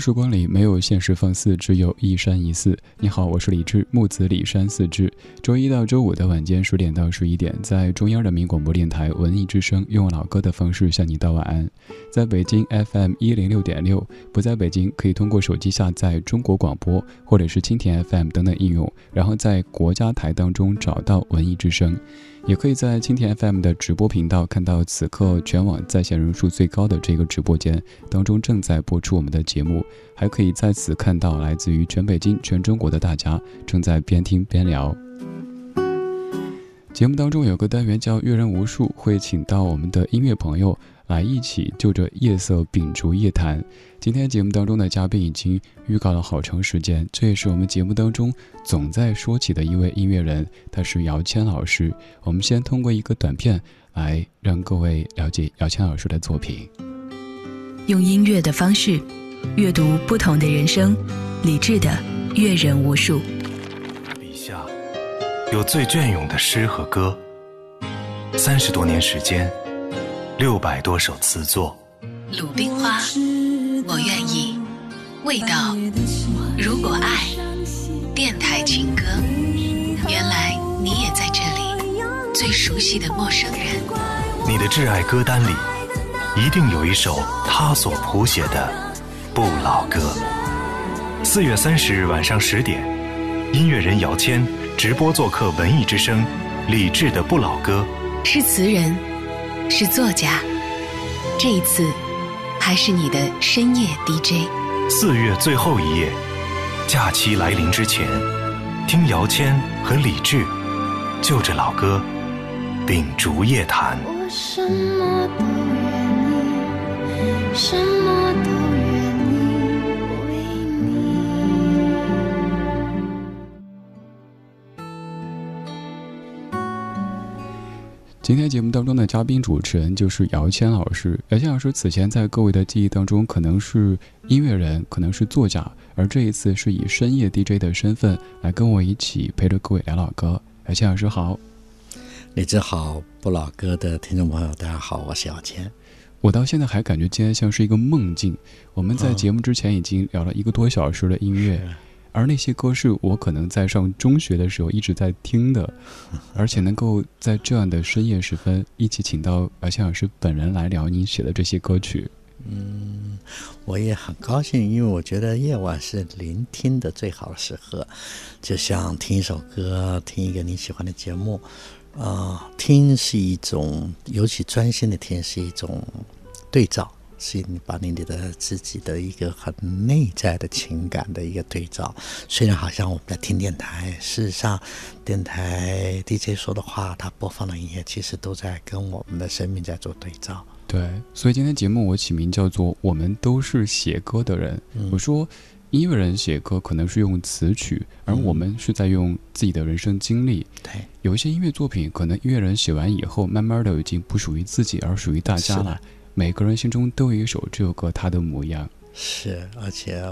时光里没有现实放肆，只有一山一寺。你好，我是李志，木子李山四志。周一到周五的晚间十点到十一点，在中央人民广播电台文艺之声，用老歌的方式向你道晚安。在北京 FM 一零六点六，不在北京可以通过手机下载中国广播或者是蜻蜓 FM 等等应用，然后在国家台当中找到文艺之声。也可以在蜻蜓 FM 的直播频道看到此刻全网在线人数最高的这个直播间当中正在播出我们的节目，还可以在此看到来自于全北京、全中国的大家正在边听边聊。节目当中有个单元叫“阅人无数”，会请到我们的音乐朋友来一起就着夜色秉烛夜谈。今天节目当中的嘉宾已经预告了好长时间，这也是我们节目当中总在说起的一位音乐人，他是姚谦老师。我们先通过一个短片来让各位了解姚谦老师的作品。用音乐的方式阅读不同的人生，理智的阅人无数。笔下有最隽永的诗和歌，三十多年时间，六百多首词作。鲁冰花。我愿意，味道。如果爱，电台情歌。原来你也在这里，最熟悉的陌生人。你的挚爱歌单里，一定有一首他所谱写的不老歌。四月三十日晚上十点，音乐人姚谦直播做客文艺之声，李志的不老歌。是词人，是作家。这一次。还是你的深夜 DJ。四月最后一夜，假期来临之前，听姚谦和李志就着老歌秉烛夜谈。我什么都愿意，什么都。今天节目当中的嘉宾主持人就是姚谦老师。姚谦老师此前在各位的记忆当中，可能是音乐人，可能是作家，而这一次是以深夜 DJ 的身份来跟我一起陪着各位聊老歌。姚谦老师好，李志好，不老歌的听众朋友大家好，我是姚谦。我到现在还感觉今天像是一个梦境。我们在节目之前已经聊了一个多小时的音乐。而那些歌是我可能在上中学的时候一直在听的，而且能够在这样的深夜时分一起请到白先老师本人来聊您写的这些歌曲，嗯，我也很高兴，因为我觉得夜晚是聆听的最好的时刻，就像听一首歌，听一个你喜欢的节目，啊，听是一种，尤其专心的听是一种对照。是你把你的自己的一个很内在的情感的一个对照，虽然好像我们在听电台，事实上，电台 DJ 说的话，他播放的音乐，其实都在跟我们的生命在做对照。对，所以今天节目我起名叫做《我们都是写歌的人》。我说，音乐人写歌可能是用词曲，而我们是在用自己的人生经历。对，有一些音乐作品，可能音乐人写完以后，慢慢的已经不属于自己，而属于大家了。每个人心中都有一首这首歌，他的模样是，而且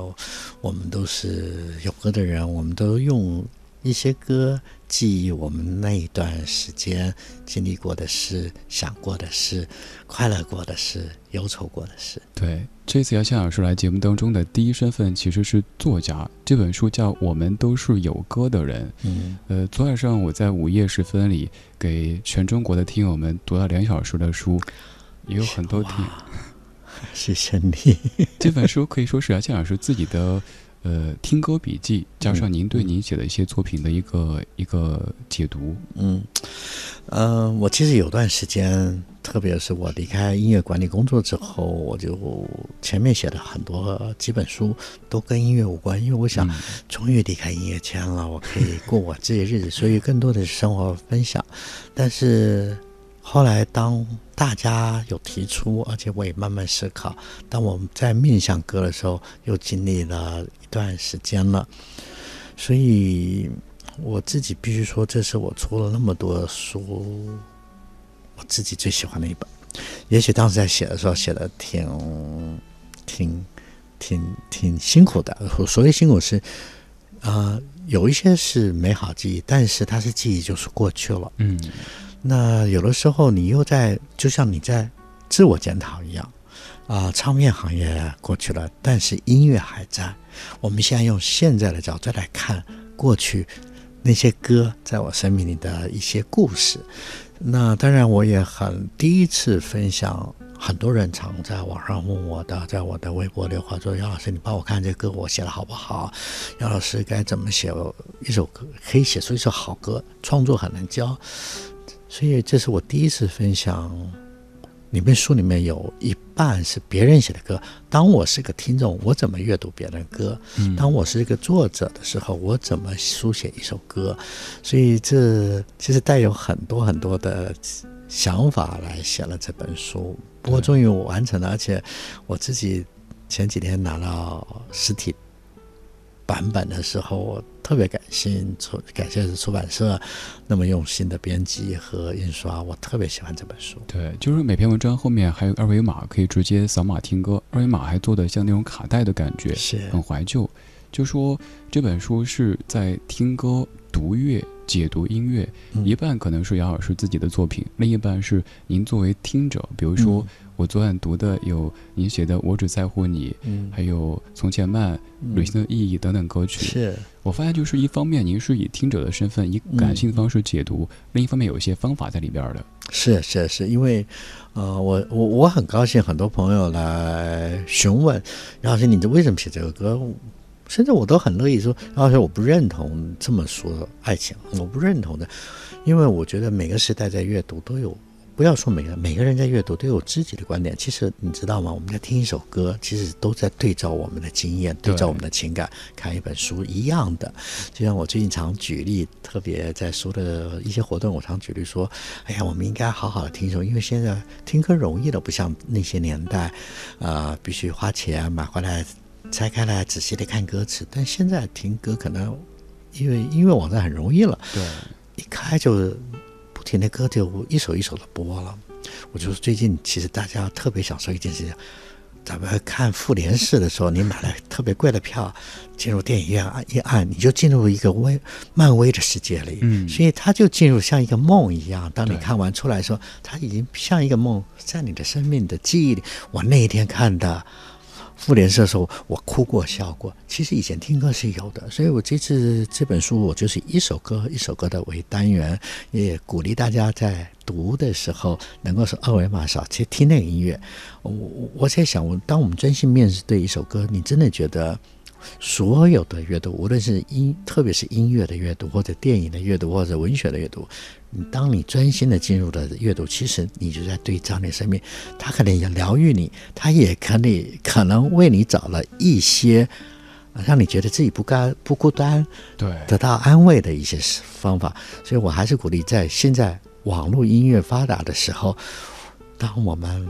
我们都是有歌的人，我们都用一些歌记忆我们那一段时间经历过的事、想过的事、快乐过的事、忧愁过的事。对，这次姚谦老师来节目当中的第一身份其实是作家，这本书叫《我们都是有歌的人》。嗯，呃，昨晚上我在午夜时分里给全中国的听友们读了两小时的书。也有很多听，谢谢你。这本书可以说是姚谦老师自己的呃听歌笔记，加上您对您写的一些作品的一个一个解读。嗯，呃，我其实有段时间，特别是我离开音乐管理工作之后，我就前面写的很多几本书都跟音乐无关，因为我想终于离开音乐圈了，我可以过我自己的日子，所以更多的是生活分享。但是后来当大家有提出，而且我也慢慢思考，当我们在面向歌的时候，又经历了一段时间了，所以。我自己必须说，这是我出了那么多书，我自己最喜欢的一本。也许当时在写的时候写的挺、挺、挺、挺辛苦的。所谓辛苦是，啊，有一些是美好记忆，但是它是记忆，就是过去了。嗯。那有的时候你又在，就像你在自我检讨一样，啊，唱片行业过去了，但是音乐还在。我们现在用现在的角度来看过去。那些歌在我生命里的一些故事，那当然我也很第一次分享。很多人常在网上问我的，在我的微博里话说：“杨老师，你帮我看这歌，我写的好不好？杨老师该怎么写一首歌，可以写出一首好歌？创作很难教，所以这是我第一次分享。”里面书里面有一半是别人写的歌。当我是个听众，我怎么阅读别人的歌？当我是一个作者的时候，我怎么书写一首歌？所以这其实带有很多很多的想法来写了这本书。不过终于我完成了，而且我自己前几天拿到实体。版本的时候，我特别感谢出感谢出版社那么用心的编辑和印刷，我特别喜欢这本书。对，就是每篇文章后面还有二维码，可以直接扫码听歌。二维码还做的像那种卡带的感觉，是很怀旧。就说这本书是在听歌、读乐、解读音乐，一半可能是杨老师自己的作品，另一半是您作为听者，比如说。我昨晚读的有您写的《我只在乎你》，嗯，还有《从前慢》、《旅行的意义》等等歌曲。是我发现，就是一方面您是以听者的身份，以感性的方式解读；另一方面，有一些方法在里边的。是是是，因为，呃，我我我很高兴，很多朋友来询问，杨老师你这为什么写这个歌？甚至我都很乐意说，杨老师我不认同这么说爱情，我不认同的，因为我觉得每个时代在阅读都有。不要说每个每个人在阅读都有自己的观点，其实你知道吗？我们在听一首歌，其实都在对照我们的经验，对照我们的情感。看一本书一样的，就像我最近常举例，特别在书的一些活动，我常举例说：“哎呀，我们应该好好的听一首，因为现在听歌容易了，不像那些年代，啊，必须花钱买回来拆开来仔细的看歌词。但现在听歌可能因为音乐网站很容易了，对，一开就。”听的歌就一首一首的播了，我就是最近其实大家特别想说一件事情，咱们看复联四的时候，你买了特别贵的票，进入电影院按一按，你就进入一个微漫威的世界里，嗯，所以它就进入像一个梦一样。当你看完出来的时候，它已经像一个梦，在你的生命的记忆里。我那一天看的。复联社的时候，我哭过笑过。其实以前听歌是有的，所以我这次这本书，我就是一首歌一首歌的为单元，也鼓励大家在读的时候能够是二维码扫去听那个音乐。我我在想，我当我们专心面对一首歌，你真的觉得？所有的阅读，无论是音，特别是音乐的阅读，或者电影的阅读，或者文学的阅读，你当你专心的进入了阅读，其实你就在对照你生命。他可能也疗愈你，他也可能可能为你找了一些让你觉得自己不该不孤单，对，得到安慰的一些方法。所以我还是鼓励，在现在网络音乐发达的时候，当我们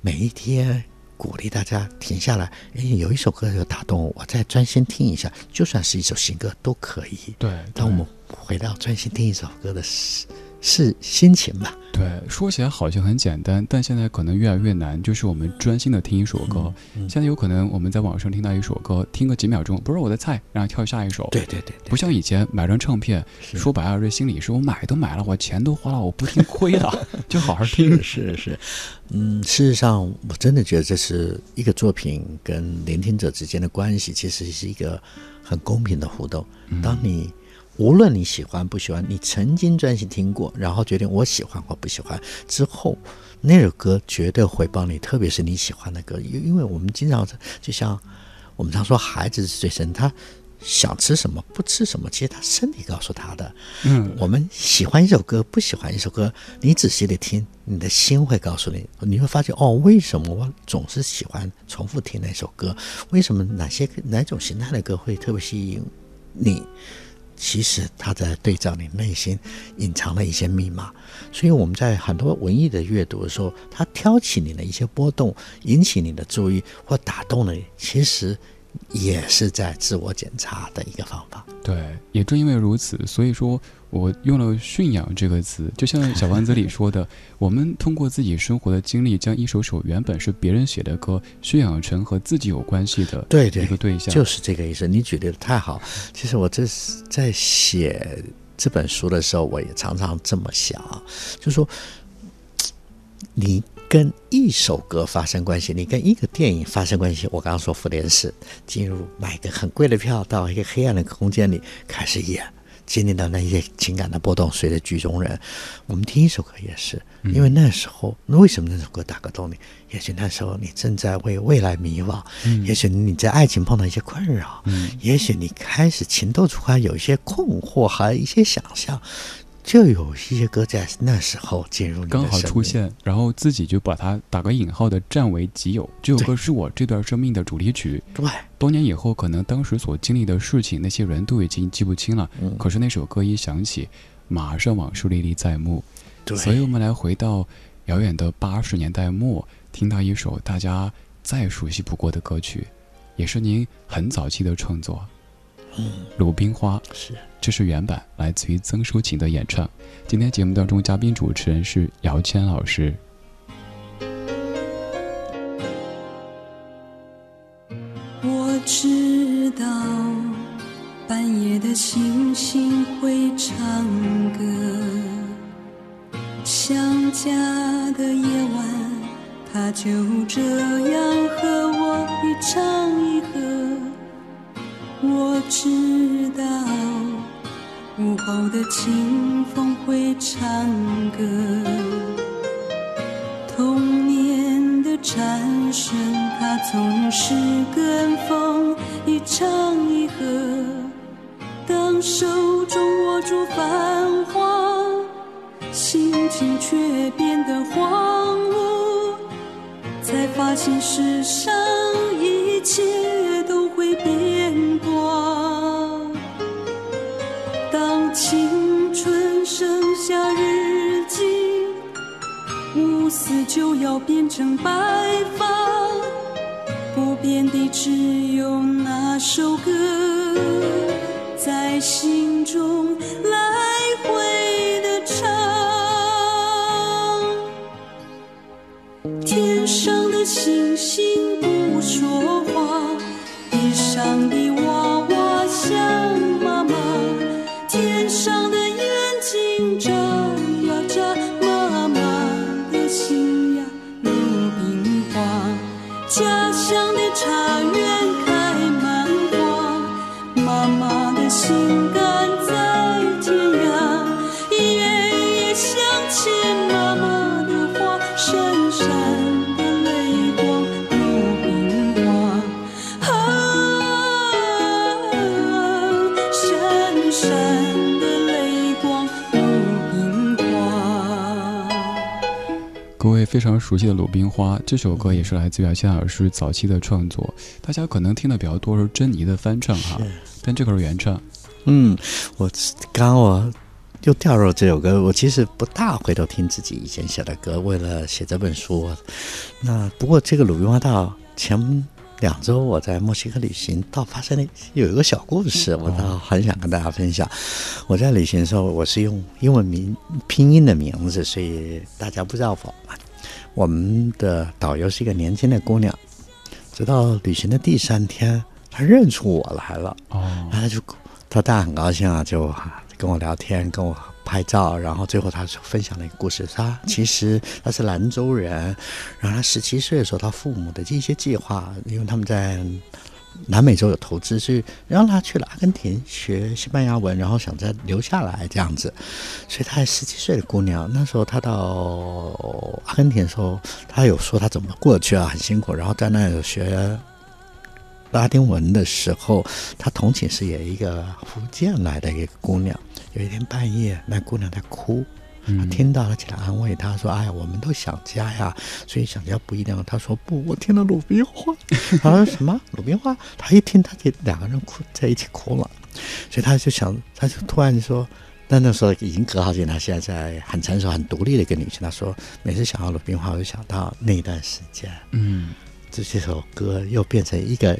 每一天。鼓励大家停下来，哎，有一首歌有打动我，我再专心听一下，就算是一首新歌都可以。对，当我们回到专心听一首歌的时。是心情吧？对，说起来好像很简单，但现在可能越来越难。就是我们专心的听一首歌，现在有可能我们在网上听到一首歌，听个几秒钟，不是我的菜，然后跳下一首。对对对，不像以前买张唱片，说白了这心里是我买都买了，我钱都花了，我不听亏了，就好好听。是是，嗯，事实上我真的觉得这是一个作品跟聆听者之间的关系，其实是一个很公平的互动。当你。无论你喜欢不喜欢，你曾经专心听过，然后决定我喜欢或不喜欢之后，那首歌绝对会帮你。特别是你喜欢的歌，因因为我们经常就像我们常说，孩子是最深，他想吃什么，不吃什么，其实他身体告诉他的。嗯，我们喜欢一首歌，不喜欢一首歌，你仔细的听，你的心会告诉你，你会发现哦，为什么我总是喜欢重复听那首歌？为什么哪些哪种形态的歌会特别吸引你？其实他在对照你内心隐藏的一些密码。所以我们在很多文艺的阅读的时候，他挑起你的一些波动，引起你的注意或打动了你，其实。也是在自我检查的一个方法。对，也正因为如此，所以说我用了“驯养”这个词，就像小丸子里说的，我们通过自己生活的经历，将一首首原本是别人写的歌，驯养成和自己有关系的对对一个对象，就是这个意思。你举例的太好。其实我这是在写这本书的时候，我也常常这么想，就说 你。跟一首歌发生关系，你跟一个电影发生关系。我刚刚说复联四，进入买个很贵的票，到一个黑暗的空间里开始演，经历到那些情感的波动。随着剧中人，我们听一首歌也是，因为那时候，为什么那首歌打个动你？也许那时候你正在为未来迷惘，也许你在爱情碰到一些困扰，也许你开始情窦初开，有一些困惑还有一些想象。就有一些歌在那时候进入，刚好出现，然后自己就把它打个引号的占为己有。这首歌是我这段生命的主题曲。对，多年以后，可能当时所经历的事情，那些人都已经记不清了。嗯，可是那首歌一响起，马上往事历历在目。对，所以我们来回到遥远的八十年代末，听到一首大家再熟悉不过的歌曲，也是您很早期的创作。嗯，鲁冰花是，这是原版，来自于曾淑琴的演唱。今天节目当中，嘉宾主持人是姚谦老师。我知道半夜的星星会唱歌，想家的夜晚，他就这样和我一唱一和。我知道午后的清风会唱歌，童年的蝉声，它总是跟风一唱一和。当手中握住繁华，心情却变得荒芜，才发现世上一切都会变。青春剩下日记，乌丝就要变成白发，不变的只有那首歌，在心中来回。非常熟悉的《鲁冰花》这首歌也是来自于谢老师早期的创作，大家可能听的比较多是珍妮的翻唱哈，但这个是原唱。嗯，我刚刚我又掉入这首歌，我其实不大回头听自己以前写的歌，为了写这本书。那不过这个《鲁冰花》到前两周我在墨西哥旅行，倒发生了有一个小故事，我倒很想跟大家分享。我在旅行的时候，我是用英文名拼音的名字，所以大家不知道我。我们的导游是一个年轻的姑娘，直到旅行的第三天，她认出我来了。哦，然后她就，她当然很高兴啊，就跟我聊天，跟我拍照，然后最后她就分享了一个故事。她其实她是兰州人，然后她十七岁的时候，她父母的一些计划，因为他们在。南美洲有投资，所以让他去了阿根廷学西班牙文，然后想再留下来这样子。所以她十七岁的姑娘，那时候她到阿根廷的时候，她有说她怎么过去啊，很辛苦，然后在那学拉丁文的时候，他同寝室有一个福建来的一个姑娘，有一天半夜，那姑娘在哭。他嗯听到了，起来安慰他说：“哎呀，我们都想家呀，所以想家不一定。”他说：“不，我听了鲁冰花。”他说：“什么 鲁冰花？”他一听，他就两个人哭在一起哭了，所以他就想，他就突然就说。但那时候已经隔好几年，他现在在很成熟、很独立的一个女性。她说，每次想到鲁冰花，我就想到那一段时间，嗯，这这首歌又变成一个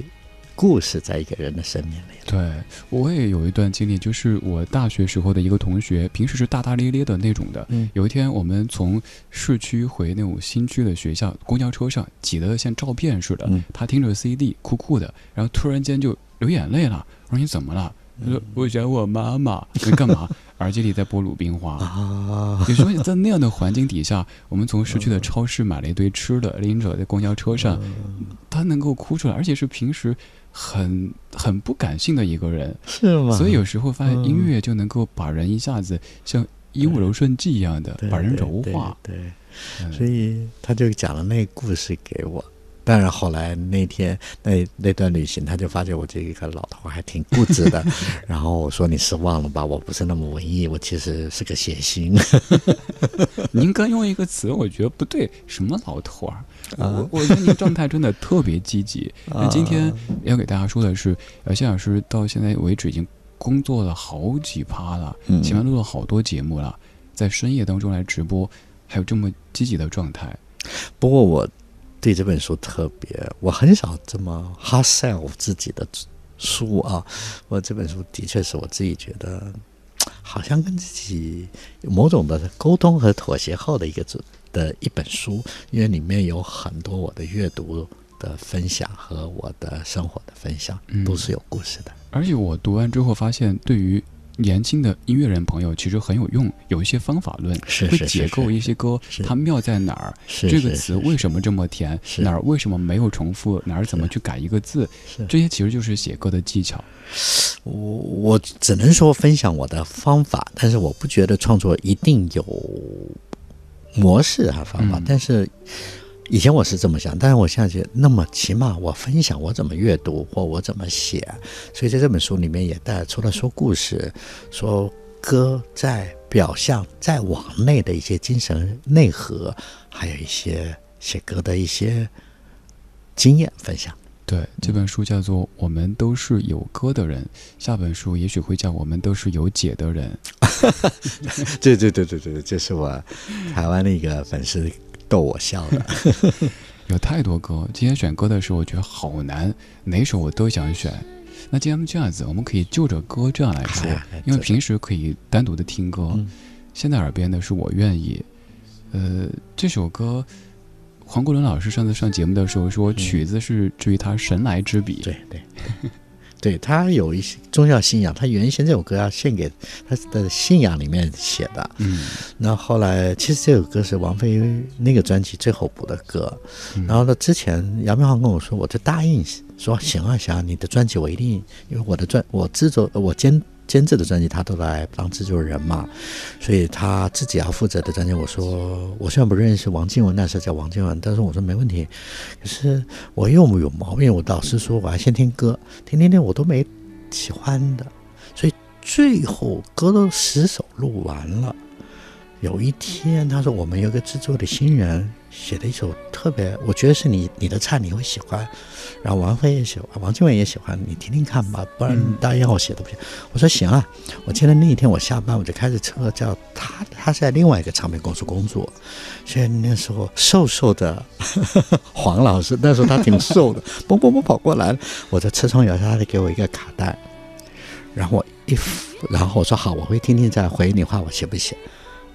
故事，在一个人的生命里。对我也有一段经历，就是我大学时候的一个同学，平时是大大咧咧的那种的。嗯有一天我们从市区回那种新区的学校，公交车上挤得像照片似的。嗯他听着 CD 酷酷的，然后突然间就流眼泪了。我说你怎么了？他说我想我妈妈。你干嘛？耳机里在播鲁冰花。啊，有时候在那样的环境底下，我们从市区的超市买了一堆吃的，拎着在公交车上，他能够哭出来，而且是平时很很不感性的一个人，是吗？所以有时候发现嗯音乐就能够把人一下子像衣物柔顺剂一样的把人对对柔化。对，嗯所以他就讲了那个故事给我。当然，后来那天那那段旅行，他就发现我这个老头还挺固执的。然后我说：“你失望了吧？我不是那么文艺，我其实是个谐星。您刚用一个词，我觉得不对，什么老头儿？啊我我觉得您状态真的特别积极。那今天要给大家说的是，呃，谢老师到现在为止已经工作了好几趴了，嗯前面录了好多节目了，在深夜当中来直播，还有这么积极的状态。不过我对这本书特别，我很少这么 hard sell 自己的书啊。我这本书的确是我自己觉得，好像跟自己有某种的沟通和妥协后的一个组的一本书，因为里面有很多我的阅读的分享和我的生活的分享，嗯都是有故事的。而且我读完之后发现，对于年轻的音乐人朋友其实很有用，有一些方法论，会解构一些歌它妙在哪儿，这个词为什么这么甜，哪儿为什么没有重复，哪儿怎么去改一个字，这些其实就是写歌的技巧。我我只能说分享我的方法，但是我不觉得创作一定有模式和方法。嗯。但是以前我是这么想，但是我现在觉得，那么起码我分享我怎么阅读或我怎么写，所以在这本书里面也带除了说故事，说歌在表象再往内的一些精神内核，还有一些写歌的一些经验分享。对，这本书叫做《我们都是有歌的人》，下本书也许会叫《我们都是有解的人》。对对对对对，这是我台湾的一个粉丝逗我笑的。有太多歌，今天选歌的时候我觉得好难，哪首我都想选。那既然这样子，我们可以就着歌这样来说因为平时可以单独的听歌，嗯现在耳边的是我愿意。呃，这首歌，黄国伦老师上次上节目的时候说，曲子是至于他神来之笔。对对对，对他有一些宗教信仰，他原先这首歌要献给他的信仰里面写的。嗯，那后来其实这首歌是王菲那个专辑最后补的歌。嗯然后呢，之前杨明航跟我说，我就答应说行啊行啊，你的专辑我一定，因为我的专我制作我监监制的专辑他都来当制作人嘛，所以他自己要负责的专辑，我说我虽然不认识王静文，那时候叫王静文，但是我说没问题。可是我又有毛病，我导师说我要先听歌，听听听我都没喜欢的，所以最后歌都十首录完了。有一天，他说我们有个制作的新人写了一首特别，我觉得是你你的菜，你会喜欢。然后王菲也喜欢，王静雯也喜欢，你听听看吧，不然大家要我写的不行。我说行啊，我记得那一天我下班我就开着车叫他，他是在另外一个唱片公司工作，所以那时候瘦瘦的 黄老师，那时候他挺瘦的，嘣嘣嘣跑过来了，我在车窗摇下，他就给我一个卡带，然后我一，然后我说好，我会听听再回你话，我写不写？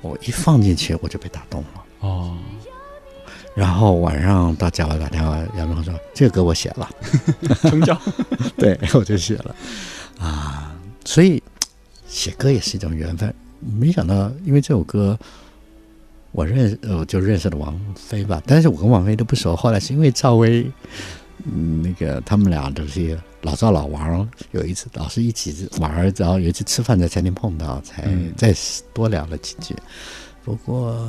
我一放进去我就被打动了。哦，然后晚上到家我打电话，杨明说这个歌我写了，成交。对我就写了啊，所以写歌也是一种缘分。没想到，因为这首歌我认识，呃，我就认识了王菲吧。但是我跟王菲都不熟，后来是因为赵薇，嗯，那个他们俩都是老赵老王，有一次老是一起玩儿，然后有一次吃饭在餐厅碰到，才嗯再多聊了几句。不过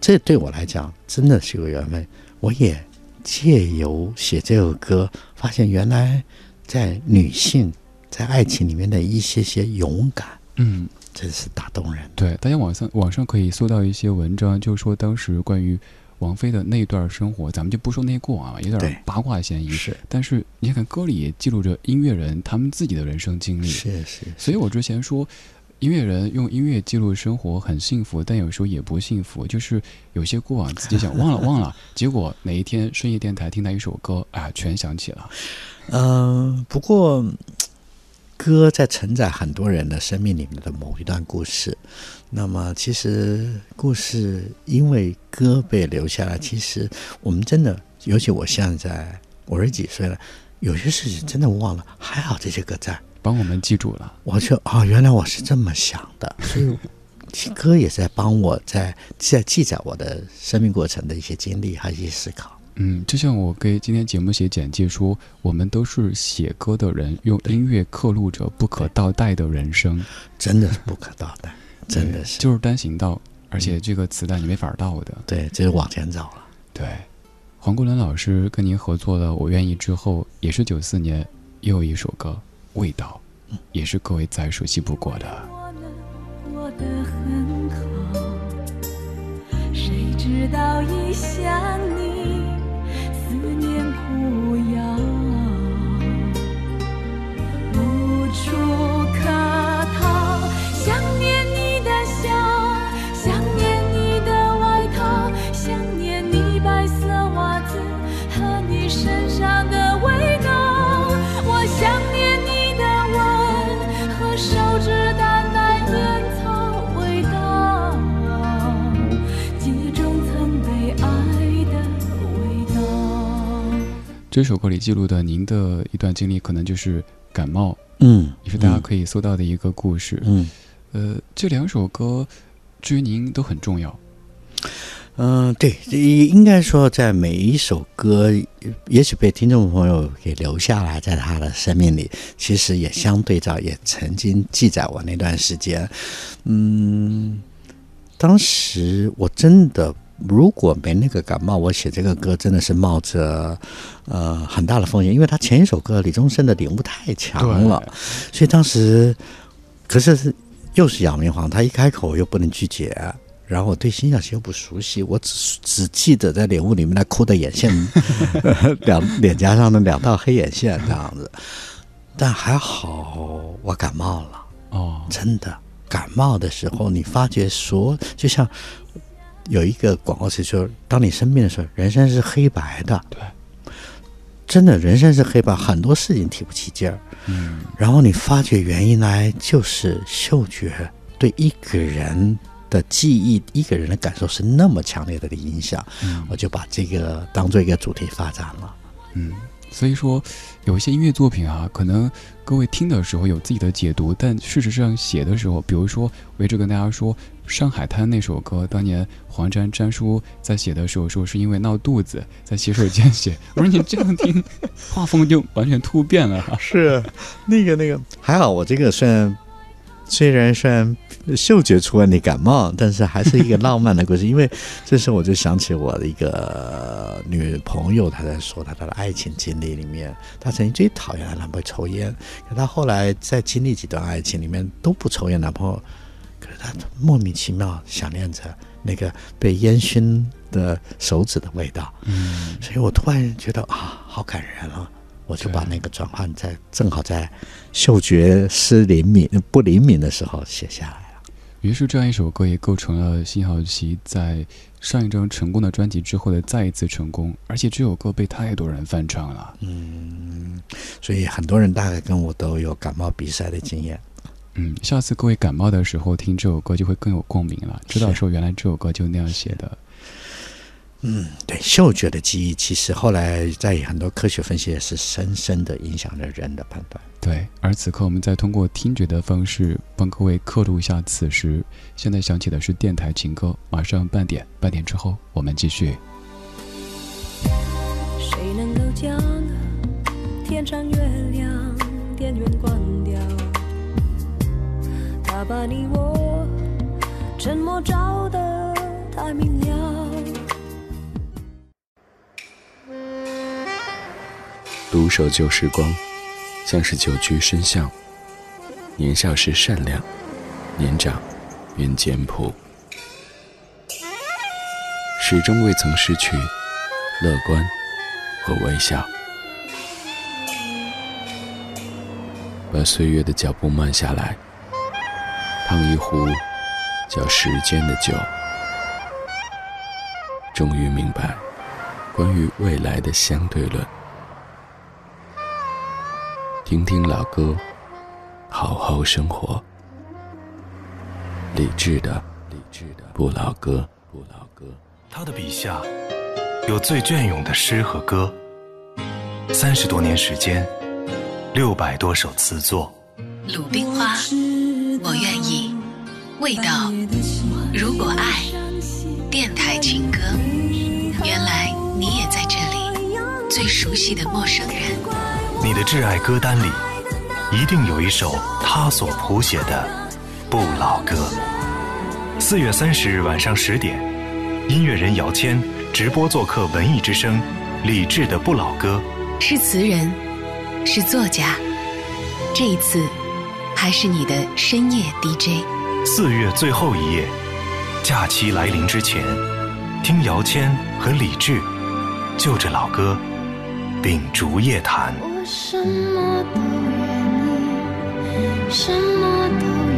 这对我来讲真的是个缘分，我也借由写这首歌发现原来在女性在爱情里面的一些些勇敢，嗯，真是打动人。对，大家网上网上可以搜到一些文章，就说当时关于王菲的那段生活，咱们就不说那些过往了，有点八卦嫌疑。是但是你看歌里也记录着音乐人他们自己的人生经历，是是，所以我之前说，音乐人用音乐记录生活很幸福，但有时候也不幸福。就是有些过往自己想忘了忘了，结果哪一天深夜电台听到一首歌，啊，全想起了。嗯、不过歌在承载很多人的生命里面的某一段故事。那么，其实故事因为歌被留下来，其实我们真的，尤其我现在五十几岁了，有些事情真的忘了，还好这些歌在。帮我们记住了，我就哦，原来我是这么想的，所以其歌也在帮我在在记载我的生命过程的一些经历还有一些思考。嗯，就像我给今天节目写简介说，我们都是写歌的人，用音乐刻录着不可倒带的人生，真的是不可倒带，真的是就是单行道，而且这个磁带你没法倒的。对，这是往前走了。对，黄国伦老师跟您合作了《我愿意》之后，也是九四年，又有一首歌《味道》，也是各位再熟悉不过的。我能过得很好，谁知道一想你，这首歌里记录的您的一段经历，可能就是感冒，嗯，也是大家可以搜到的一个故事。嗯呃，这两首歌至于您都很重要。嗯、对，这应该说，在每一首歌，也许被听众朋友给留下来，在他的生命里，其实也相对照，也曾经记载我那段时间。嗯，当时我真的如果没那个感冒，我写这个歌真的是冒着呃很大的风险，因为他前一首歌李宗盛的领悟太强了，所以当时可是是又是杨明煌，他一开口我又不能拒绝。然后我对辛晓琪又不熟悉，我只只记得在领悟里面那哭的眼线，两 脸颊上的两道黑眼线这样子。但还好我感冒了，哦，真的感冒的时候，你发觉说，就像有一个广告词说，当你生病的时候，人生是黑白的。对，真的人生是黑白，很多事情提不起劲儿。嗯，然后你发觉原因来就是嗅觉对一个人的记忆、一个人的感受是那么强烈的影响，嗯我就把这个当做一个主题发展了。嗯，所以说有一些音乐作品啊，可能各位听的时候有自己的解读，但事实上写的时候，比如说我一直跟大家说，《上海滩》那首歌，当年黄沾詹叔在写的时候说是因为闹肚子，在洗手间写。我说你这样听，画风就完全突变了。是那个那个还好，我这个虽然虽然虽然嗅觉出问题感冒，但是还是一个浪漫的故事。因为这时候我就想起我的一个女朋友，她在说她的爱情经历里面，她曾经最讨厌她男朋友抽烟，可她后来在经历几段爱情里面都不抽烟，男朋友，可是她莫名其妙想念着那个被烟熏的手指的味道。嗯，所以我突然觉得啊，好感人啊！我就把那个转换在正好在嗅觉失灵敏不灵敏的时候写下来了。于是这样一首歌也构成了辛晓琪在上一张成功的专辑之后的再一次成功，而且这首歌被太多人翻唱了。嗯，所以很多人大概跟我都有感冒鼻塞的经验。嗯，下次各位感冒的时候听这首歌就会更有共鸣了，知道说原来这首歌就那样写的。嗯，对，嗅觉的记忆其实后来在很多科学分析也是深深的影响着人的判断。对，而此刻我们再通过听觉的方式帮各位刻录一下此时。现在响起的是电台情歌，马上半点，半点之后我们继续。谁能够将天上月亮电源关把你我沉默照得太明了。独守旧时光，像是久居深巷。年少时善良，年长便简朴，始终未曾失去乐观和微笑。把岁月的脚步慢下来，烫一壶叫时间的酒，终于明白关于未来的相对论。听听老歌，好好生活。理智的，理智的不老歌，不老歌。他的笔下有最隽永的诗和歌，三十多年时间。六百多首词作，鲁冰花，我愿意。味道，如果爱，电台情歌。原来你也在这里，最熟悉的陌生人。你的挚爱歌单里，一定有一首他所谱写的不老歌。四月三十日晚上十点，音乐人姚谦直播做客《文艺之声》，李志的不老歌。是词人。是作家，这一次还是你的深夜 DJ。四月最后一夜，假期来临之前，听姚谦和李志就着老歌秉烛夜谈。我什么都愿意，什么都。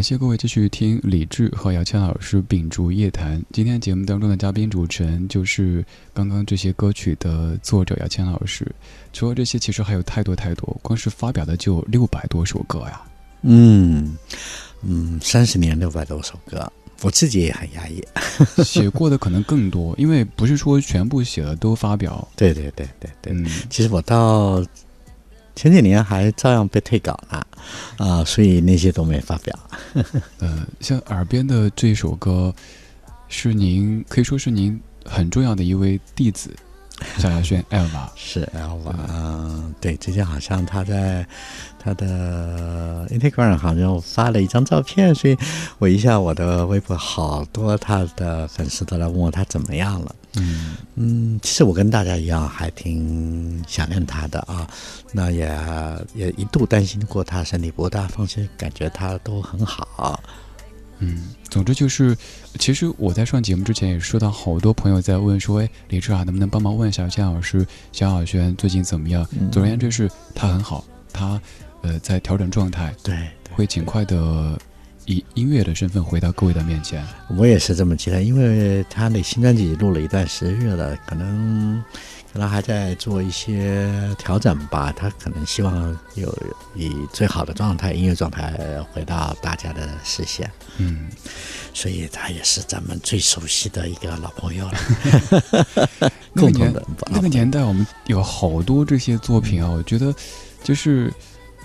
感谢各位继续听李志和姚谦老师秉烛夜谈。今天节目当中的嘉宾主持人就是刚刚这些歌曲的作者姚谦老师。除了这些，其实还有太多太多，光是发表的就六百多首歌呀。嗯嗯，三十年六百多首歌，我自己也很压抑。写过的可能更多，因为不是说全部写了都发表。对对对对对，嗯，其实我到。前几年还照样被退稿了，啊，所以那些都没发表。呃，像耳边的这首歌，是您可以说是您很重要的一位弟子。萧亚轩，Elva 是 Elva，嗯，对，最近好像他在他的 Instagram 好像发了一张照片，所以我一下我的微博好多他的粉丝都来问我他怎么样了。嗯嗯，其实我跟大家一样，还挺想念他的啊。那也也一度担心过他身体，不过大家放心，感觉他都很好。嗯，总之就是，其实我在上节目之前也收到好多朋友在问说，哎，李志啊，能不能帮忙问一下姜老师、夏小轩最近怎么样？总而言之是，他很好，他呃在调整状态，对，会尽快的以音乐的身份回到各位的面前。我也是这么期待，因为他那新专辑录了一段时日了，可能。可能还在做一些调整吧，他可能希望有以最好的状态、音乐状态回到大家的视线。嗯，所以他也是咱们最熟悉的一个老朋友了。共同的那个年代，我们有好多这些作品啊，我觉得就是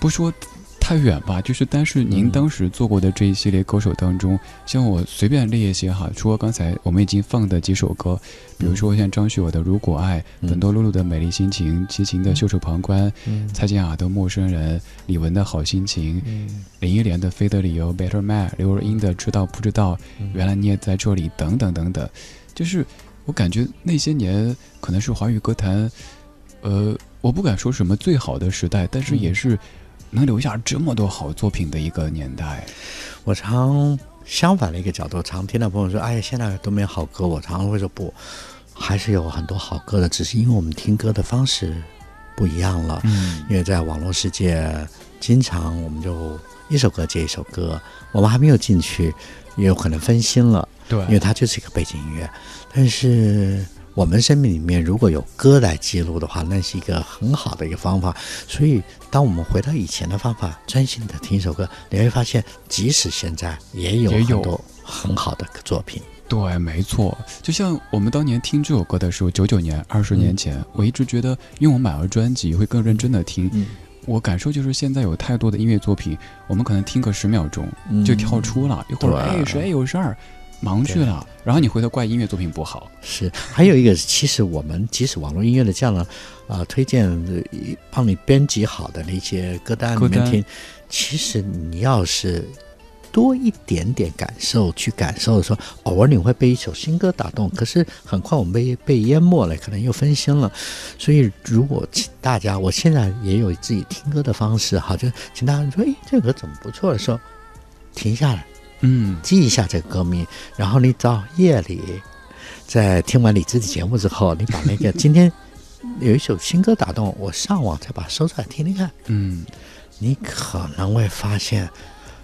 不说。太远吧，就是但是您当时做过的这一系列歌手当中，像我随便列一些哈，除了刚才我们已经放的几首歌，比如说像张学友的《如果爱》，本多露露的《美丽心情》，齐秦的《袖手旁观》，蔡健雅的《陌生人》，李玟的好心情，林忆莲的《飞的理由》，Better Man，刘若英的《知道不知道》，原来你也在这里，等等等等，就是我感觉那些年可能是华语歌坛，呃，我不敢说什么最好的时代，但是也是。能留下这么多好作品的一个年代，我常相反的一个角度，常听到朋友说：“哎呀，现在都没有好歌。”我常常会说：“不，还是有很多好歌的，只是因为我们听歌的方式不一样了。嗯，因为在网络世界，经常我们就一首歌接一首歌，我们还没有进去，也有可能分心了。对，因为它就是一个背景音乐，但是。我们生命里面如果有歌来记录的话，那是一个很好的一个方法。所以，当我们回到以前的方法，专心的听一首歌，你会发现，即使现在也有很多很好的作品。对，没错。就像我们当年听这首歌的时候，九九年，二十年前，我一直觉得，因为我买了专辑，会更认真的听。我感受就是，现在有太多的音乐作品，我们可能听个十秒钟就跳出了，一会儿哎谁有事儿。忙去了，然后你回头怪音乐作品不好。是，还有一个，其实我们即使网络音乐的这样的啊推荐，帮你编辑好的那些歌单里面听，其实你要是多一点点感受去感受的时候，偶尔你会被一首新歌打动，可是很快我们被被淹没了，可能又分心了。所以如果请大家，我现在也有自己听歌的方式，哈，就请大家说，哎，这个歌怎么不错的时候，停下来嗯，记一下这个歌名，然后你到夜里，在听完李志的节目之后，你把那个今天有一首新歌打动我，上网再把它搜出来听听看。嗯，你可能会发现，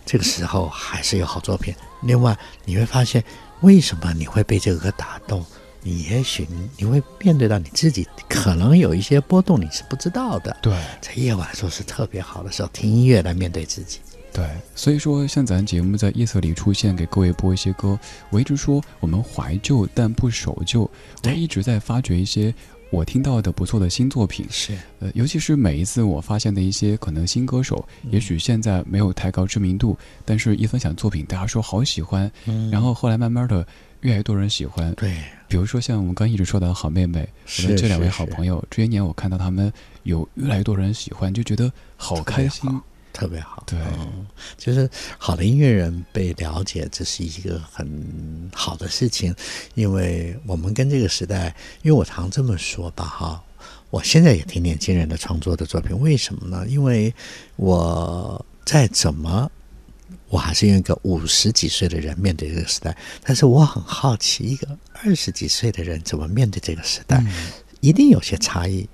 这个时候还是有好作品。另外，你会发现为什么你会被这个歌打动？你也许你你会面对到你自己可能有一些波动，你是不知道的。对。在夜晚的时候是特别好的时候，听音乐来面对自己。对，所以说像咱节目在夜色里出现，给各位播一些歌，我一直说我们怀旧但不守旧，我一直在发掘一些我听到的不错的新作品。是，呃，尤其是每一次我发现的一些可能新歌手，也许现在没有太高知名度，但是一分享作品，大家说好喜欢，嗯。然后后来慢慢的越来越多人喜欢。对，比如说像我们刚一直说到的好妹妹，我们这两位好朋友，这些年我看到他们有越来越多人喜欢，就觉得好开心。好特别好。对嗯，就是好的音乐人被了解，这是一个很好的事情，因为我们跟这个时代，因为我常这么说吧，哈。我现在也听年轻人的创作的作品，为什么呢？因为我再怎么，我还是用一个五十几岁的人面对这个时代，但是我很好奇，一个二十几岁的人怎么面对这个时代，一定有些差异，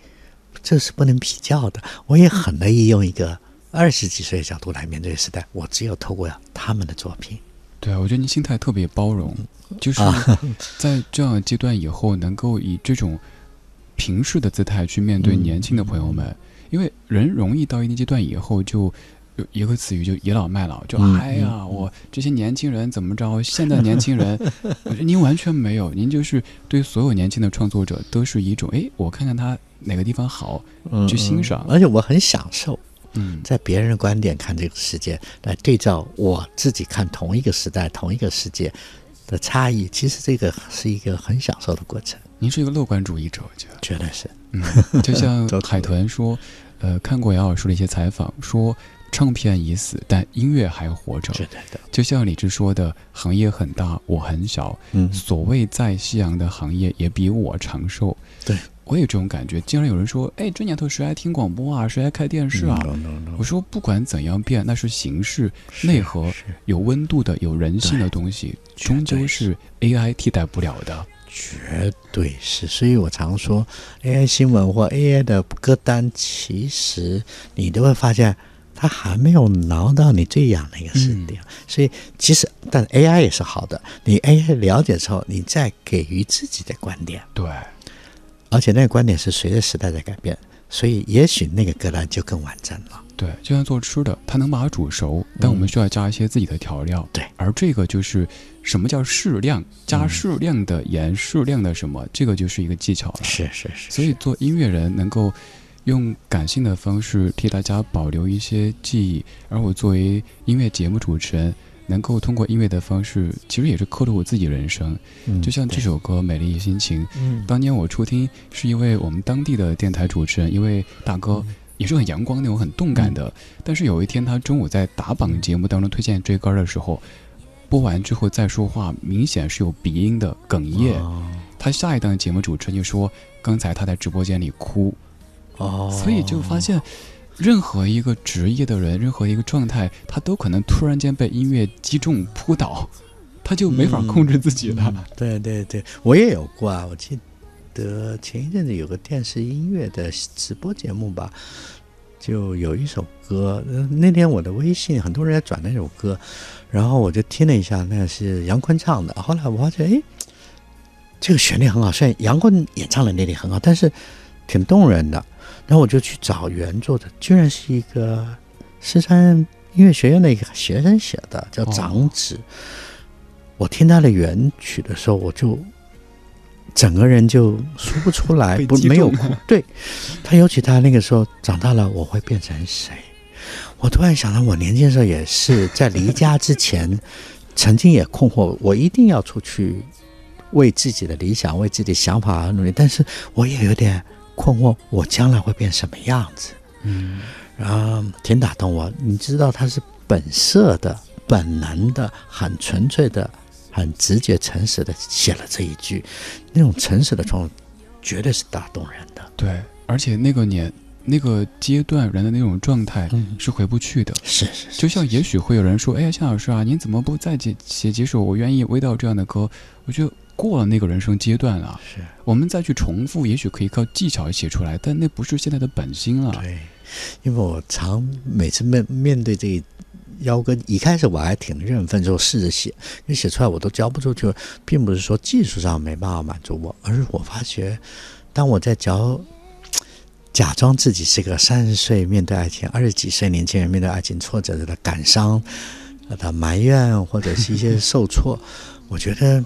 这是不能比较的。我也很乐意用一个二十几岁的角度来面对时代，我只有透过他们的作品，对啊，我觉得您心态特别包容，就是啊。在这样的阶段以后，能够以这种平视的姿态去面对嗯年轻的朋友们，因为人容易到一定阶段以后就。有一个词语就倚老卖老，就嗯哎呀，我这些年轻人怎么着？现在年轻人，您完全没有，您就是对所有年轻的创作者都是一种哎，我看看他哪个地方好，嗯去欣赏。而且我很享受嗯，在别人的观点看这个世界，来对照我自己看同一个时代、同一个世界的差异。其实这个是一个很享受的过程，您是一个乐观主义者，我觉得。绝对是。嗯，就像海豚说，呃，看过姚老师的一些采访，说唱片已死，但音乐还活着。绝对的，就像李志说的，行业很大，我很小。嗯所谓在夕阳的行业，也比我长寿。对我也有这种感觉。经常有人说，哎，这年头谁还听广播啊？谁还开电视啊？no, no, no 我说，不管怎样变，那是形式，内核有温度的、有人性的东西，终究是 AI 替代不了的。绝对是，所以我常说，AI 新闻或 AI 的歌单，其实你都会发现，它还没有挠到你最痒的一个时点。所以，其实，但 AI 也是好的，你 AI 了解之后，你再给予自己的观点，对，而且那个观点是随着时代在改变，所以也许那个歌单就更完整了。对，就像做吃的，它能把它煮熟，但我们需要加一些自己的调料。对而这个就是什么叫适量，加适量的盐，适量的什么，这个就是一个技巧了。是是是，所以做音乐人能够用感性的方式替大家保留一些记忆，而我作为音乐节目主持人，能够通过音乐的方式，其实也是刻录我自己人生。嗯就像这首歌《美丽心情》，嗯当年我初听是因为我们当地的电台主持人，一位大哥，也是很阳光那种、很动感的。但是有一天，他中午在打榜节目当中推荐这歌的时候，播完之后再说话，明显是有鼻音的哽咽。哦他下一档节目主持人就说，刚才他在直播间里哭，哦，所以就发现。任何一个职业的人，任何一个状态，他都可能突然间被音乐击中扑倒，他就没法控制自己了。对对对，我也有过啊，我记得前一阵子有个电视音乐的直播节目吧，就有一首歌，那天我的微信很多人在转那首歌，然后我就听了一下，那是杨坤唱的。后来我发现，哎，这个旋律很好，虽然杨坤演唱的那里很好，但是挺动人的。然后我就去找原作者，居然是一个四川音乐学院的一个学生写的，叫哦长子。我听他的原曲的时候，我就整个人就说不出来不没有哭。对他，尤其他那个时候长大了，我会变成谁？我突然想到，我年轻的时候也是在离家之前，曾经也困惑，我一定要出去为自己的理想、为自己的想法而努力，但是我也有点困惑，我将来会变什么样子？嗯，然后挺打动我。你知道他是本色的本能的、很纯粹的、很直接、诚实的写了这一句，那种诚实的冲动，绝对是打动人的。对，而且那个年、那个阶段人的那种状态嗯是回不去的。是是是，就像也许会有人说：“哎呀，夏老师啊，您怎么不再写写几首我愿意味道这样的歌？”我觉得过了那个人生阶段了，是我们再去重复，也许可以靠技巧写出来，但那不是现在的本心了。对，因为我常每次面面对这幺哥，一开始我还挺认份，就试着写，因为写出来我都交不出去，并不是说技术上没办法满足我，而是我发觉，当我在教。假装自己是个三十岁面对爱情，二十几岁年轻人面对爱情挫折的感伤、呃的埋怨或者是一些受挫，我觉得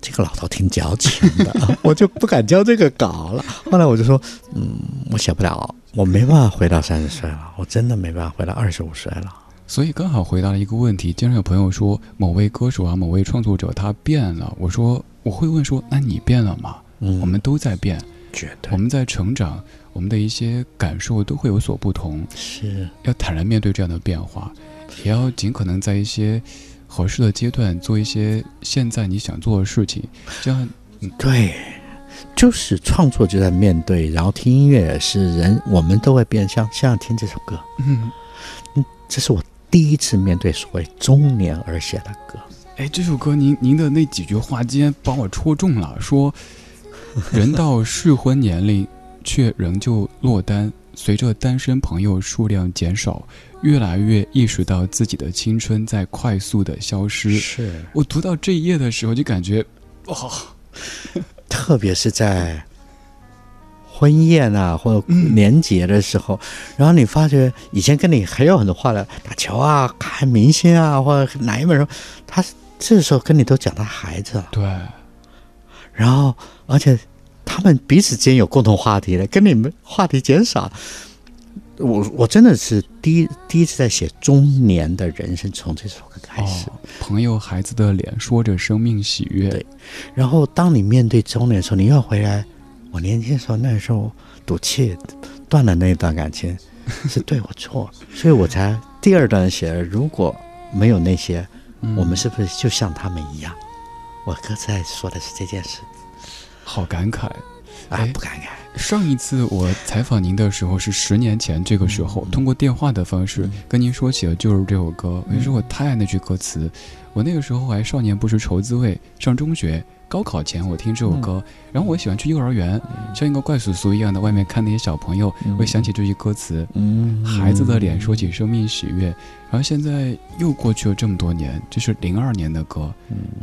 这个老头挺矫情的，我就不敢交这个稿了。后来我就说，嗯，我写不了，我没办法回到三十岁了，我真的没办法回到二十五岁了。所以刚好回答了一个问题。经常有朋友说某位歌手啊、某位创作者他变了，我说我会问说，那你变了吗？嗯，我们都在变，绝对我们在成长，我们的一些感受都会有所不同。是要坦然面对这样的变化，也要尽可能在一些合适的阶段做一些现在你想做的事情。这样，对，就是创作就在面对，然后听音乐也是人，我们都会变。像像听这首歌，嗯，这是我第一次面对所谓中年而写的歌。哎，这首歌您您的那几句话今天把我戳中了，说人到适婚年龄却仍旧落单，随着单身朋友数量减少，越来越意识到自己的青春在快速的消失。是，我读到这一页的时候就感觉，哇，特别是在婚宴啊或者嗯年节的时候，然后你发觉以前跟你还有很多话的，打球啊、看明星啊，或者哪一本书，他这时候跟你都讲他孩子了，对，然后而且他们彼此间有共同话题了，跟你们话题减少。我我真的是第一第一次在写中年的人生，从这首歌开始。哦，朋友孩子的脸说着生命喜悦，对然后当你面对中年的时候，你又回来，我年轻的时候那时候赌气断了那段感情，是对我错，所以我才第二段写了，如果没有那些，嗯我们是不是就像他们一样？我歌词在说的是这件事好感慨。啊哎，不敢改。上一次我采访您的时候是十年前，这个时候通过电话的方式跟您说起的就是这首歌。我就说我太爱那句歌词，我那个时候还少年不识愁滋味，上中学高考前我听这首歌，然后我喜欢去幼儿园，像一个怪叔叔一样的外面看那些小朋友，会想起这句歌词。嗯。孩子的脸说起生命喜悦，然后现在又过去了这么多年，这是零二年的歌。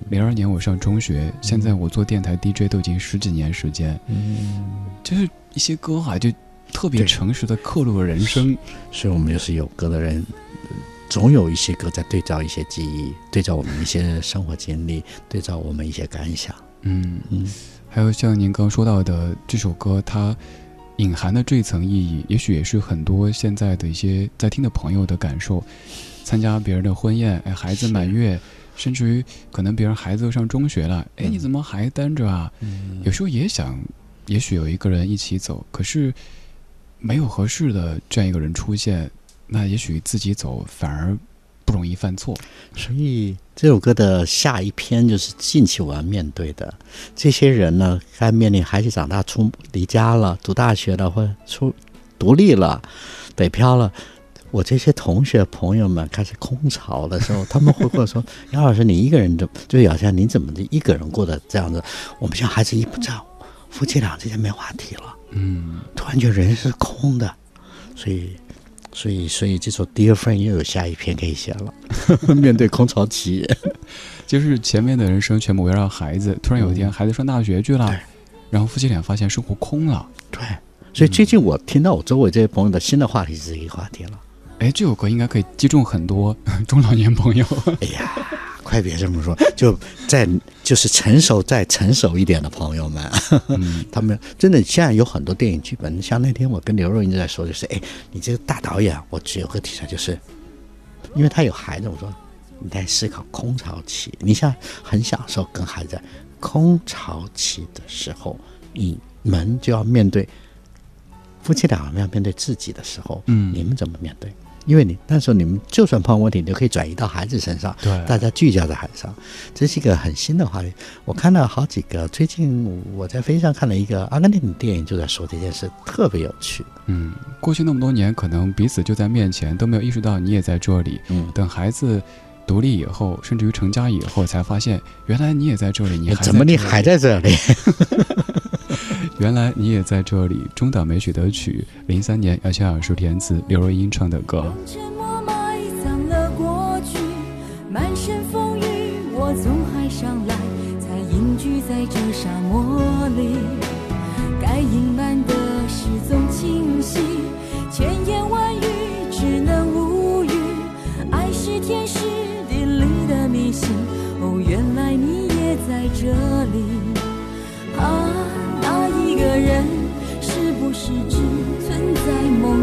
零二年我上中学，现在我做电台 DJ 都已经十几年时间，嗯，就是一些歌哈、就特别诚实的刻录了人生。所以我们就是有歌的人，总有一些歌在对照一些记忆，对照我们一些生活经历，对照我们一些感想。嗯，嗯，还有像您刚说到的这首歌，它隐含的这一层意义，也许也是很多现在的一些在听的朋友的感受。参加别人的婚宴，哎，孩子满月，甚至于可能别人孩子都上中学了，哎，你怎么还单着啊？有时候也想，也许有一个人一起走，可是没有合适的这样一个人出现，那也许自己走反而不容易犯错。所以这首歌的下一篇就是近期我要面对的这些人呢，该面临孩子长大出离家了，读大学了，或者出独立了，北漂了。我这些同学朋友们开始空巢的时候，他们会跟我说：“ 杨老师，你一个人的，就好像你怎么一个人过的这样子？我们像孩子一不在，夫妻俩之间没话题了。”嗯，突然觉得人是空的，所以，所以，所以这首《Dear Friend》又有下一篇可以写了。面对空巢期，就是前面的人生全部围绕孩子，突然有一天孩子上大学去了对，然后夫妻俩发现生活空了。对，所以最近我听到我周围这些朋友的新的话题是一个话题了。哎，这首歌应该可以击中很多中老年朋友。哎呀，快别这么说，就在就是成熟再成熟一点的朋友们，嗯。他们真的现在有很多电影剧本，像那天我跟刘若英在说，就是哎，你这个大导演，我只有个题材，就是因为他有孩子，我说你在思考空巢期，你现在很享受跟孩子在空巢期的时候，你们就要面对夫妻俩要面对自己的时候，嗯。你们怎么面对？因为你那时候你们就算碰问题，你就可以转移到孩子身上，对大家聚焦在孩子上，这是一个很新的话题。我看到好几个，最近我在飞机上看了一个阿根廷的电影，就在说这件事，特别有趣。嗯，过去那么多年，可能彼此就在面前，都没有意识到你也在这里。嗯，等孩子独立以后，甚至于成家以后，才发现原来你也在这里，你还怎么你还在这里？原来你也在这里。中岛美雪的曲，零三年姚谦老师填词，刘若英唱的歌。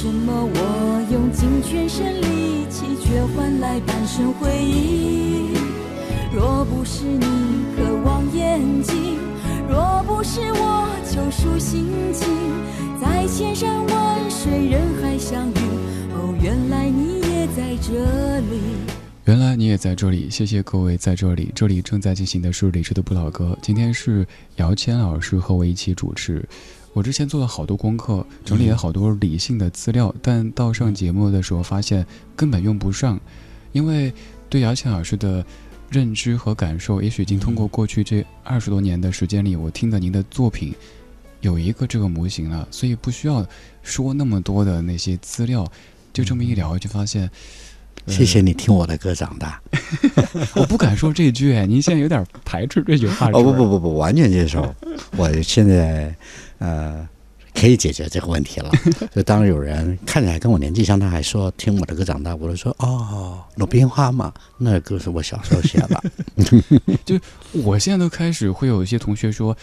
为什么我用尽全身力气，却换来半生回忆？若不是你渴望眼睛，若不是我救赎心情，在千山万水人海相遇，哦，原来你也在这里。原来你也在这里，谢谢各位在这里。这里正在进行的是李智的不老歌，今天是姚谦老师和我一起主持。我之前做了好多功课，整理了好多理性的资料，但到上节目的时候发现根本用不上，因为对姚谦老师的认知和感受，也许已经通过过去这二十多年的时间里，我听的您的作品有一个这个模型了，所以不需要说那么多的那些资料。就这么一聊，就发现。谢谢你听我的歌长大。我不敢说这句，哎，您现在有点排斥这句话。哦不不不不，完全接受。我现在呃可以解决这个问题了。就当有人看起来跟我年纪相当，还说听我的歌长大，我就说哦，鲁冰花嘛，那歌是我小时候写的。就我现在都开始会有一些同学说。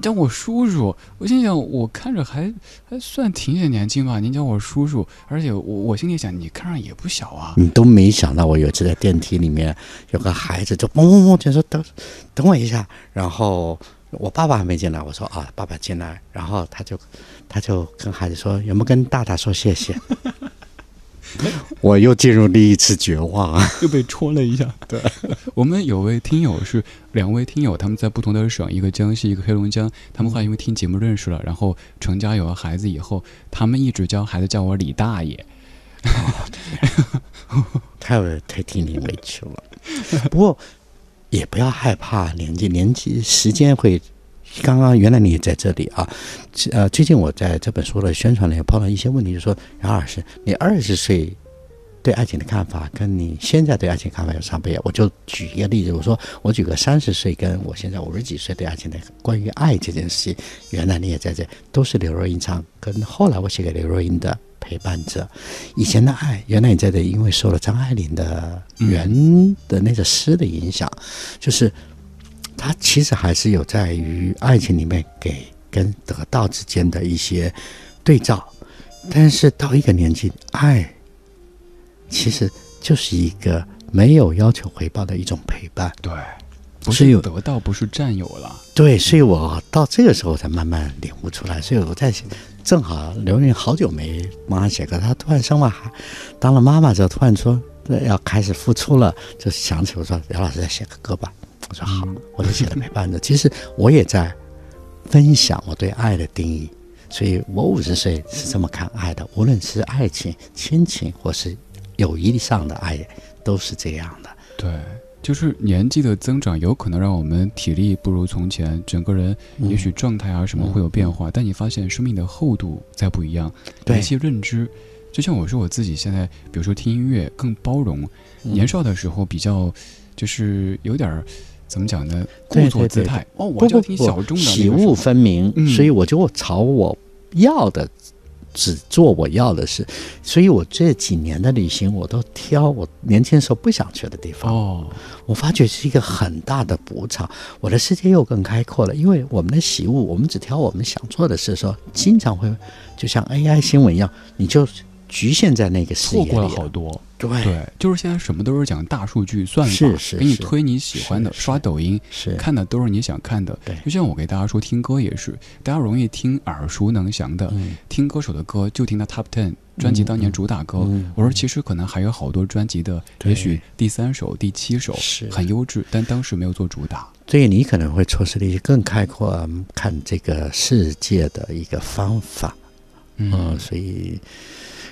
叫我叔叔，我心想，我看着还还算挺些年轻吧。您叫我叔叔，而且我我心里想，你看上也不小啊。你都没想到，我有一次在电梯里面有个孩子就嗡嗡嗡，就说等等我一下。然后我爸爸还没进来，我说啊，爸爸进来。然后他就他就跟孩子说，有没有跟大大说谢谢？我又进入第一次绝望啊！又被戳了一下。对，我们有位听友是两位听友，他们在不同的省，一个江西，一个黑龙江。他们后来因为听节目认识了，然后成家有了孩子以后，他们一直教孩子叫我李大爷。太太替你委屈了。不过也不要害怕年纪，年纪时间会。刚刚原来你也在这里啊，呃，最近我在这本书的宣传里碰到一些问题，就说杨老师，你二十岁对爱情的看法跟你现在对爱情看法有差别。我就举一个例子，我说我举个三十岁跟我现在五十几岁对爱情的关于爱这件事，原来你也在这，都是刘若英唱，跟后来我写给刘若英的陪伴者，以前的爱，原来你在这，因为受了张爱玲的原的那个诗的影响，就是。它其实还是有在于爱情里面给跟得到之间的一些对照，但是到一个年纪，爱其实就是一个没有要求回报的一种陪伴。对，不是有得到，不是占有了。对，所以我到这个时候才慢慢领悟出来。所以我在正好刘云好久没帮他写歌，他突然生了孩，当了妈妈之后，突然说要开始付出了，就想起我说姚老师再写个歌吧。我说好，我就写了陪伴着。其实我也在分享我对爱的定义，所以我五十岁是这么看爱的。无论是爱情、亲情，或是友谊上的爱，都是这样的。对，就是年纪的增长，有可能让我们体力不如从前，整个人也许状态啊什么会有变化。但你发现生命的厚度在不一样，对一些认知，就像我说我自己现在，比如说听音乐更包容，年少的时候比较就是有点儿。怎么讲呢？故作姿态哦，我就挺小众的，喜恶分明，所以我就朝我要的只做我要的事，所以我这几年的旅行，我都挑我年轻时候不想去的地方。哦，我发觉是一个很大的补偿，我的世界又更开阔了。因为我们的喜恶，我们只挑我们想做的事的时候，经常会就像 AI 新闻一样，你就局限在那个视野里错过了好多。对。对，就是现在什么都是讲大数据算法，是是是给你推你喜欢的，是是。刷抖音是。看的都是你想看的。对。就像我给大家说，听歌也是，大家容易听耳熟能详的，嗯。听歌手的歌就听他 Top Ten 专辑当年主打歌。嗯我说其实可能还有好多专辑的，对。也许第三首、第七首很优质，但当时没有做主打。所以你可能会错失了一些更开阔嗯看这个世界的一个方法。嗯，所以，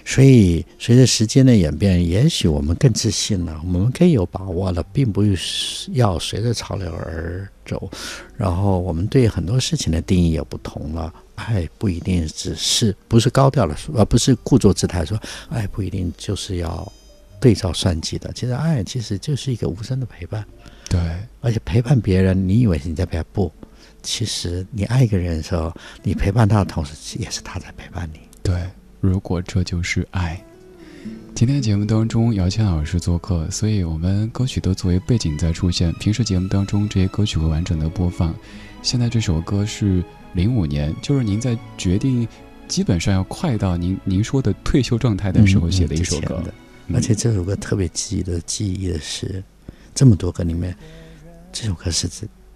所以随着时间的演变，也许我们更自信了，我们更有把握了，并不是要随着潮流而走。然后，我们对很多事情的定义也不同了。爱不一定只是不是高调的说，而不是故作姿态说，爱不一定就是要对照算计的。其实，爱其实就是一个无声的陪伴。对，而且陪伴别人，你以为你在陪伴不？其实你爱一个人的时候，你陪伴他的同时，也是他在陪伴你。对，如果这就是爱。今天节目当中，姚谦老师做客，所以我们歌曲都作为背景在出现。平时节目当中，这些歌曲会完整的播放。现在这首歌是零五年，就是您在决定基本上要快到您您说的退休状态的时候写的一首歌。而且这首歌特别记得记忆的是，这么多歌里面，这首歌是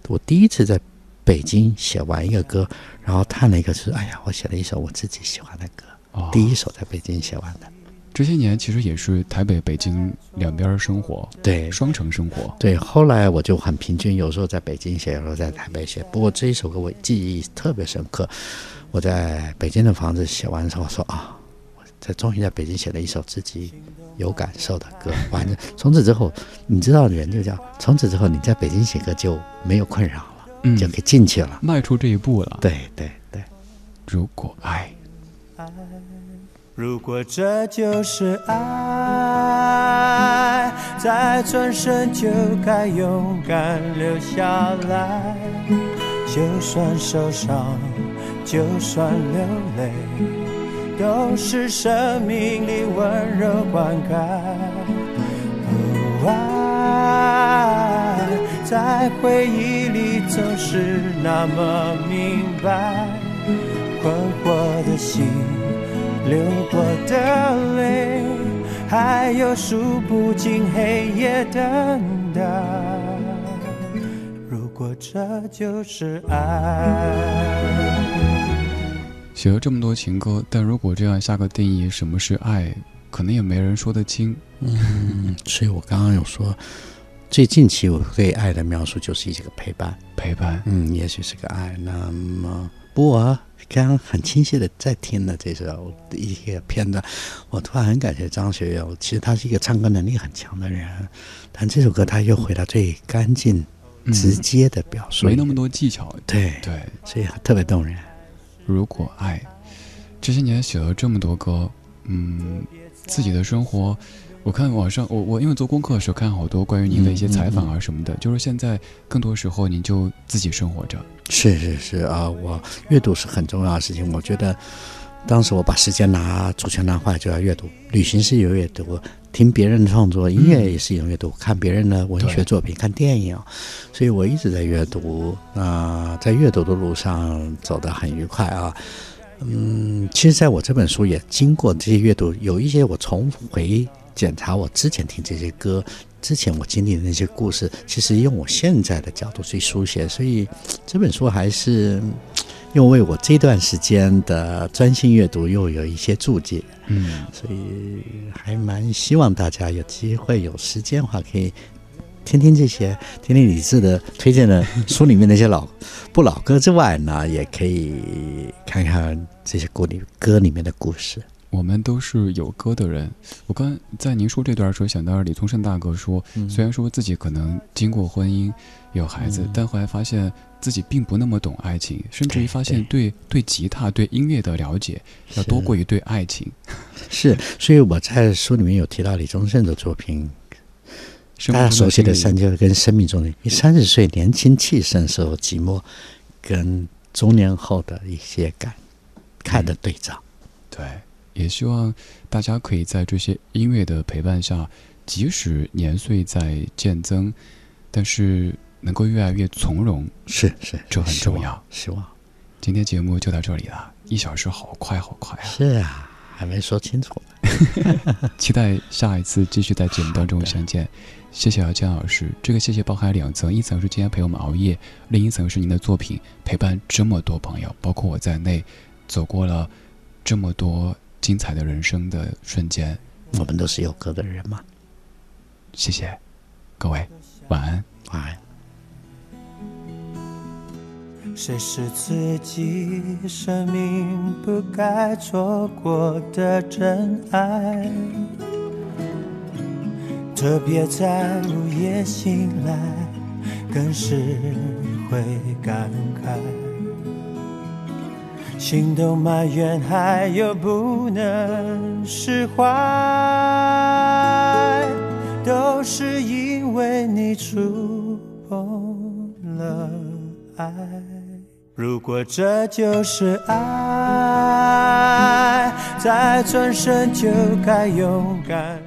我第一次在北京写完一个歌，然后叹了一个是，哎呀，我写了一首我自己喜欢的歌，哦第一首在北京写完的。这些年其实也是台北、北京两边生活，对，双城生活。对，后来我就很平均，有时候在北京写，有时候在台北写。不过这一首歌我记忆特别深刻。我在北京的房子写完之后，我说啊，我在终于在北京写了一首自己有感受的歌。完了，从此之后，你知道人就这样，从此之后你在北京写歌就没有困扰了，嗯就可以进去了。迈出这一步了。对对对，如果爱，爱如果这就是爱，再转身就该勇敢留下来。就算受伤，就算流泪，都是生命里温柔灌溉。哦，爱在回忆里总是那么明白，困惑的心。流过的泪，还有数不尽黑夜等待。如果这就是爱，写了这么多情歌，但如果这样下个定义，什么是爱，可能也没人说得清。嗯，所以我刚刚有说，最近期我对爱的描述就是一个陪伴。陪伴，嗯，也许是个爱。那么，不过我刚刚很清晰的在听了这首一些片段，我突然很感谢张学友。其实他是一个唱歌能力很强的人，但这首歌他又回到最干净、嗯直接的表述，没那么多技巧。对，对，所以特别动人。如果爱，这些年写了这么多歌，嗯，自己的生活，我看网上，我我因为做功课的时候看好多关于您的一些采访啊什么的，就是现在更多时候您就自己生活着，是是是啊，我阅读是很重要的事情。我觉得当时我把时间拿主权拿回来就要阅读，旅行是有阅读，听别人的创作，音乐也是一种阅读，看别人的文学作品，看电影，所以我一直在阅读。那、在阅读的路上走得很愉快啊。嗯，其实在我这本书也经过这些阅读，有一些我重回检查我之前听这些歌。之前我经历的那些故事，其实用我现在的角度去书写，所以这本书还是又为我这段时间的专心阅读又有一些注解，嗯，所以还蛮希望大家有机会有时间的话，可以听听这些，听听李志的推荐的书里面那些老不老歌之外呢，也可以看看这些歌里歌里面的故事。我们都是有歌的人。我刚在您说这段的时候，想到李宗盛大哥说，虽然说自己可能经过婚姻有孩子，嗯但后来发现自己并不那么懂爱情，甚至于发现对对吉他、对音乐的了解要多过于对爱情。是，所以我在书里面有提到李宗盛的作品，生大家熟悉的三就跟生命中的你三十岁年轻气盛时候寂寞，跟中年后的一些感看的对照。对，也希望大家可以在这些音乐的陪伴下，即使年岁在渐增，但是能够越来越从容。是是，这很重要。希望今天节目就到这里了，一小时好快好快啊！是啊，还没说清楚。期待下一次继续在节目当中相见。谢谢啊，姜老师。这个谢谢包含两层，一层是今天陪我们熬夜，另一层是您的作品陪伴这么多朋友，包括我在内，走过了这么多精彩的人生的瞬间。我们都是有歌的人嘛。谢谢各位，晚安，晚安。谁是自己生命不该错过的真爱？特别在午夜醒来，更是会感慨。心动埋怨，还有不能释怀，都是因为你触碰了爱。如果这就是爱，再转身就该勇敢。